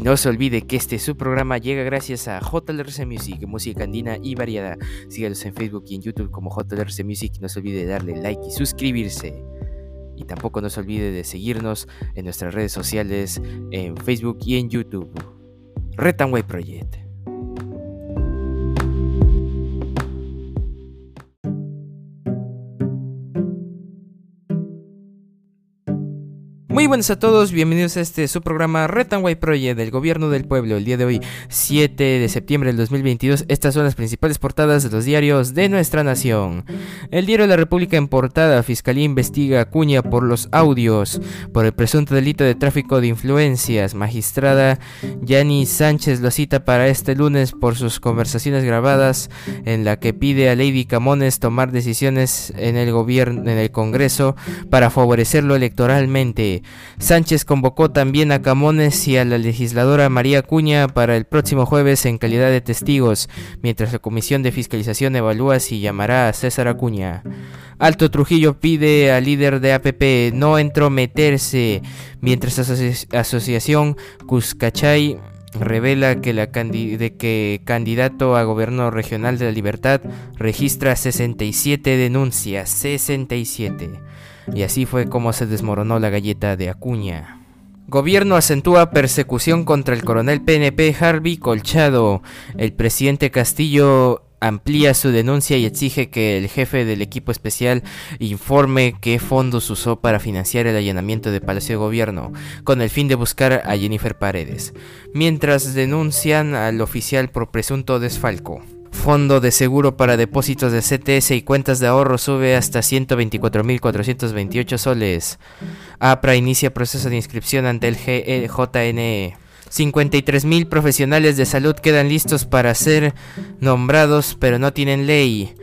Y no se olvide que este su programa llega gracias a JLRC Music, música andina y variada. Síganos en Facebook y en YouTube como JLRC Music. No se olvide de darle like y suscribirse. Y tampoco no se olvide de seguirnos en nuestras redes sociales, en Facebook y en YouTube. Retanway Project. Muy buenas a todos, bienvenidos a este su programa Retanway Project del Gobierno del Pueblo. El día de hoy, 7 de septiembre del 2022, estas son las principales portadas de los diarios de nuestra nación. El diario La República en portada, Fiscalía investiga a Cuña por los audios, por el presunto delito de tráfico de influencias. Magistrada Yani Sánchez lo cita para este lunes por sus conversaciones grabadas en la que pide a Lady Camones tomar decisiones en el gobierno, en el Congreso para favorecerlo electoralmente. Sánchez convocó también a Camones y a la legisladora María Cuña para el próximo jueves en calidad de testigos, mientras la Comisión de Fiscalización evalúa si llamará a César Acuña. Alto Trujillo pide al líder de APP no entrometerse, mientras la Asociación Cuscachay revela que, de que candidato a gobierno regional de la libertad registra 67 denuncias, 67. Y así fue como se desmoronó la galleta de Acuña. Gobierno acentúa persecución contra el coronel PNP Harvey Colchado. El presidente Castillo amplía su denuncia y exige que el jefe del equipo especial informe qué fondos usó para financiar el allanamiento de Palacio de Gobierno, con el fin de buscar a Jennifer Paredes, mientras denuncian al oficial por presunto desfalco. Fondo de seguro para depósitos de CTS y cuentas de ahorro sube hasta 124.428 soles. APRA inicia proceso de inscripción ante el JNE. 53.000 profesionales de salud quedan listos para ser nombrados pero no tienen ley.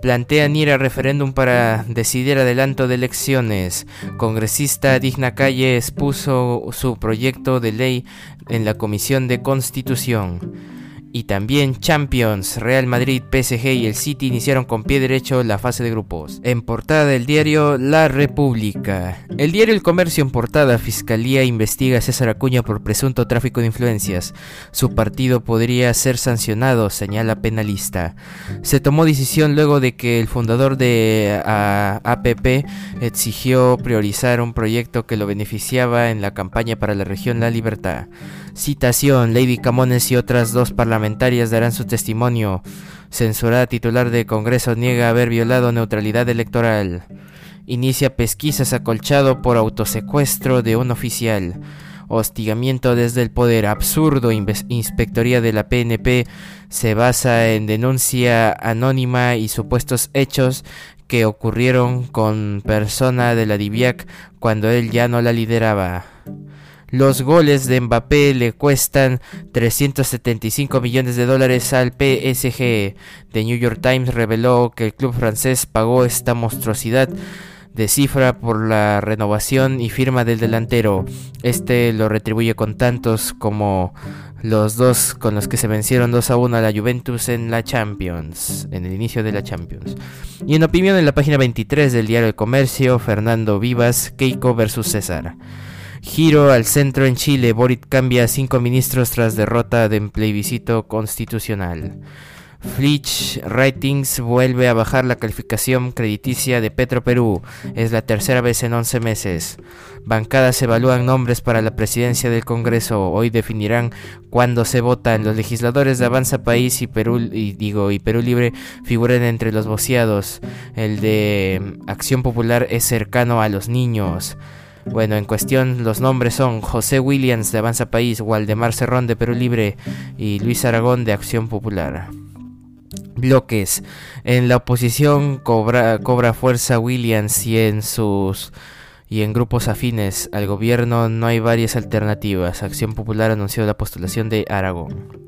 Plantean ir a referéndum para decidir adelanto de elecciones. Congresista Digna Calle expuso su proyecto de ley en la Comisión de Constitución. Y también Champions, Real Madrid, PSG y el City iniciaron con pie derecho la fase de grupos. En portada del diario La República. El diario El Comercio en portada, Fiscalía investiga a César Acuña por presunto tráfico de influencias. Su partido podría ser sancionado, señala penalista. Se tomó decisión luego de que el fundador de APP exigió priorizar un proyecto que lo beneficiaba en la campaña para la región La Libertad. Citación, Lady Camones y otras dos parlamentarias darán su testimonio. Censurada titular de Congreso niega haber violado neutralidad electoral. Inicia pesquisas acolchado por autosecuestro de un oficial. Hostigamiento desde el poder absurdo. Inspectoría de la PNP se basa en denuncia anónima y supuestos hechos que ocurrieron con persona de la DIVIAC cuando él ya no la lideraba. Los goles de Mbappé le cuestan 375 millones de dólares al PSG. The New York Times reveló que el club francés pagó esta monstruosidad de cifra por la renovación y firma del delantero. Este lo retribuye con tantos como los dos con los que se vencieron 2 a 1 a la Juventus en la Champions, en el inicio de la Champions. Y en opinión en la página 23 del diario El Comercio, Fernando Vivas, Keiko versus César. Giro al centro en Chile. Boric cambia a cinco ministros tras derrota de plebiscito constitucional. Fitch Ratings vuelve a bajar la calificación crediticia de Petro Perú. Es la tercera vez en 11 meses. Bancadas evalúan nombres para la presidencia del Congreso. Hoy definirán cuándo se votan. Los legisladores de Avanza País y Perú, y digo, y Perú Libre figuran entre los voceados. El de Acción Popular es cercano a los niños. Bueno, en cuestión los nombres son José Williams de Avanza País, Waldemar Cerrón de Perú Libre y Luis Aragón de Acción Popular. Bloques. En la oposición cobra, fuerza Williams y en sus y en grupos afines al gobierno no hay varias alternativas. Acción Popular anunció la postulación de Aragón.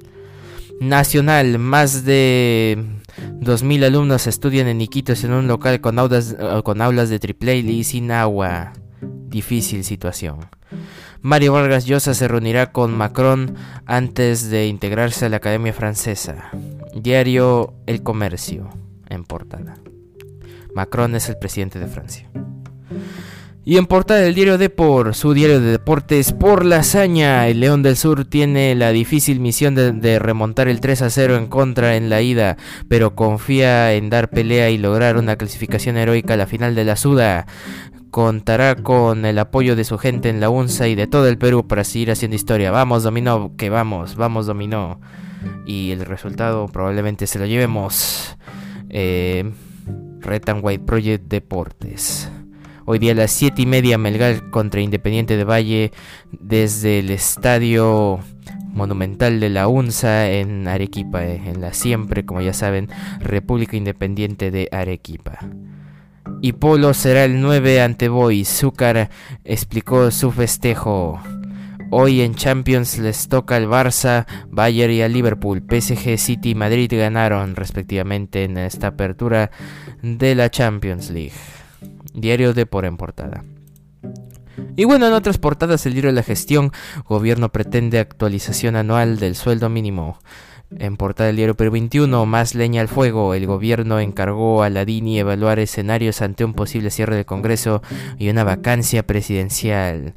Nacional, más de 2.000 alumnos estudian en Iquitos en un local con aulas, con aulas de triple y sin agua difícil situación. Mario Vargas Llosa se reunirá con Macron antes de integrarse a la Academia Francesa. Diario El Comercio, en portada. Macron es el presidente de Francia. Y en portada del diario Depor, su diario de deportes, por la hazaña, el León del Sur tiene la difícil misión de, remontar el 3 a 0 en contra en la ida, pero confía en dar pelea y lograr una clasificación heroica a la final de la Suda. Contará con el apoyo de su gente en la UNSA y de todo el Perú para seguir haciendo historia. Vamos, dominó, que vamos, vamos, dominó. Y el resultado probablemente se lo llevemos. Eh, Retan White Project Deportes. Hoy día a las 7 y media Melgar contra Independiente de Valle desde el estadio monumental de la UNSA en Arequipa, eh, en la siempre, como ya saben, República Independiente de Arequipa. Y Polo será el 9 ante Boy. Zúcar explicó su festejo. Hoy en Champions les toca al Barça, Bayern y al Liverpool. PSG, City y Madrid ganaron respectivamente en esta apertura de la Champions League. Diario de por en portada. Y bueno, en otras portadas el diario de la gestión, gobierno pretende actualización anual del sueldo mínimo. En portada del diario Perú 21, más leña al fuego, el gobierno encargó a la DINI evaluar escenarios ante un posible cierre del Congreso y una vacancia presidencial.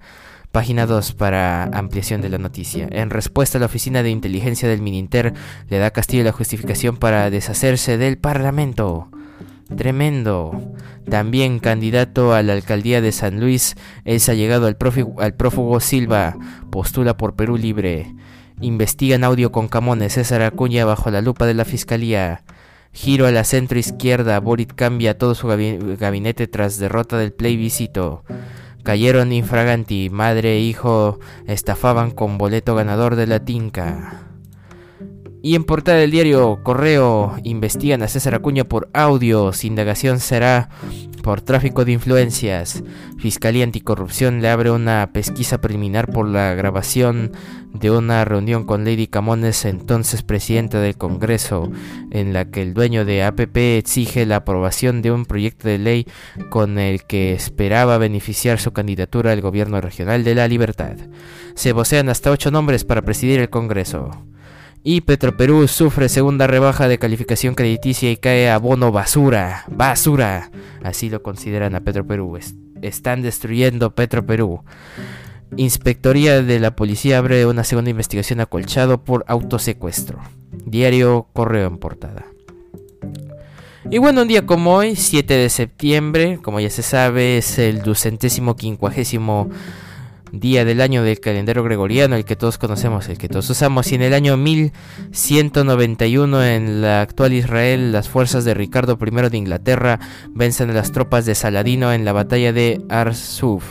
Página 2 para ampliación de la noticia. En respuesta, la Oficina de Inteligencia del Mininter le da a Castillo la justificación para deshacerse del Parlamento. Tremendo. También candidato a la alcaldía de San Luis es allegado al al prófugo Silva. Postula por Perú Libre. Investigan audio con Camones. César Acuña bajo la lupa de la fiscalía. Giro a la centro izquierda. Borit cambia todo su gabinete tras derrota del plebiscito. Cayeron infraganti. Madre e hijo estafaban con boleto ganador de la Tinca. Y en portada del diario Correo investigan a César Acuña por audios. Indagación será por tráfico de influencias. Fiscalía Anticorrupción le abre una pesquisa preliminar por la grabación de una reunión con Lady Camones, entonces presidenta del Congreso, en la que el dueño de APP exige la aprobación de un proyecto de ley con el que esperaba beneficiar su candidatura al gobierno regional de la Libertad. Se vocean hasta ocho nombres para presidir el Congreso. Y Petroperú sufre segunda rebaja de calificación crediticia y cae a bono basura. Basura. Así lo consideran a Petroperú. están destruyendo Petroperú. Inspectoría de la policía abre una segunda investigación acolchado por autosecuestro. Diario Correo en portada. Y bueno, un día como hoy, 7 de septiembre, como ya se sabe, es el ducentésimo quincuagésimo día del año del calendario gregoriano, el que todos conocemos, el que todos usamos. Y en el año 1191, en la actual Israel, las fuerzas de Ricardo I de Inglaterra vencen a las tropas de Saladino en la batalla de Arsuf.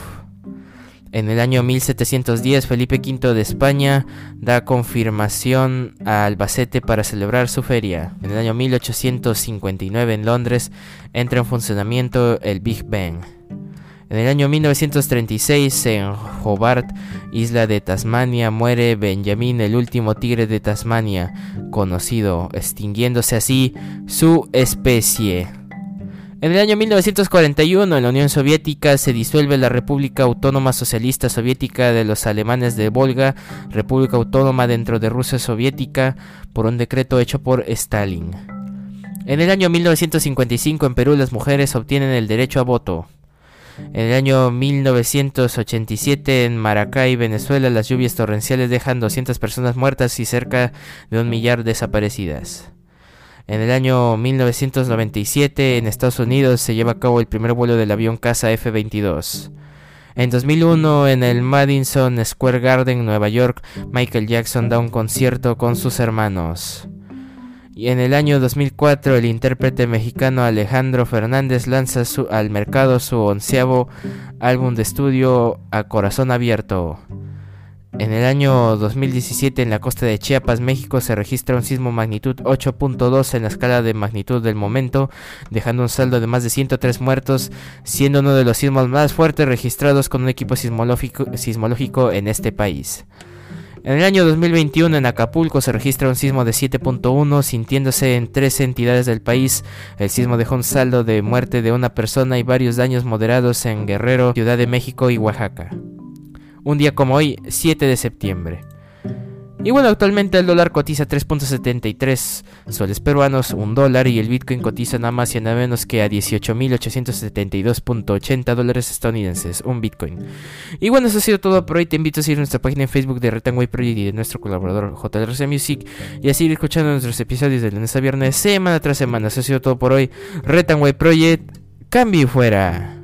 En el año 1710, Felipe V de España da confirmación a Albacete para celebrar su feria. En el año 1859, en Londres, entra en funcionamiento el Big Bang. En el año 1936, en Hobart, isla de Tasmania, muere Benjamin, el último tigre de Tasmania conocido, extinguiéndose así su especie. En el año 1941, en la Unión Soviética, se disuelve la República Autónoma Socialista Soviética de los Alemanes de Volga, República Autónoma dentro de Rusia Soviética, por un decreto hecho por Stalin. En el año 1955, en Perú, las mujeres obtienen el derecho a voto. En el año 1987 en Maracay, Venezuela, las lluvias torrenciales dejan 200 personas muertas y cerca de un millar desaparecidas. En el año 1997 en Estados Unidos se lleva a cabo el primer vuelo del avión caza F-22. En 2001 en el Madison Square Garden, Nueva York, Michael Jackson da un concierto con sus hermanos. Y en el año 2004 el intérprete mexicano Alejandro Fernández lanza al mercado su onceavo álbum de estudio A Corazón Abierto. En el año 2017 en la costa de Chiapas, México, se registra un sismo magnitud 8.2 en la escala de magnitud del momento, dejando un saldo de más de 103 muertos, siendo uno de los sismos más fuertes registrados con un equipo sismológico en este país. En el año 2021 en Acapulco se registra un sismo de 7.1, sintiéndose en tres entidades del país. El sismo dejó un saldo de muerte de una persona y varios daños moderados en Guerrero, Ciudad de México y Oaxaca. Un día como hoy, 7 de septiembre. Y bueno, actualmente el dólar cotiza 3.73 soles peruanos, un dólar, y el Bitcoin cotiza nada más y nada menos que a 18.872.80 dólares estadounidenses, un Bitcoin. Y bueno, eso ha sido todo por hoy. Te invito a seguir nuestra página en Facebook de Retangway Project y de nuestro colaborador JRC Music y a seguir escuchando nuestros episodios de lunes a viernes, semana tras semana. Eso ha sido todo por hoy. Retanway Project, cambio y fuera.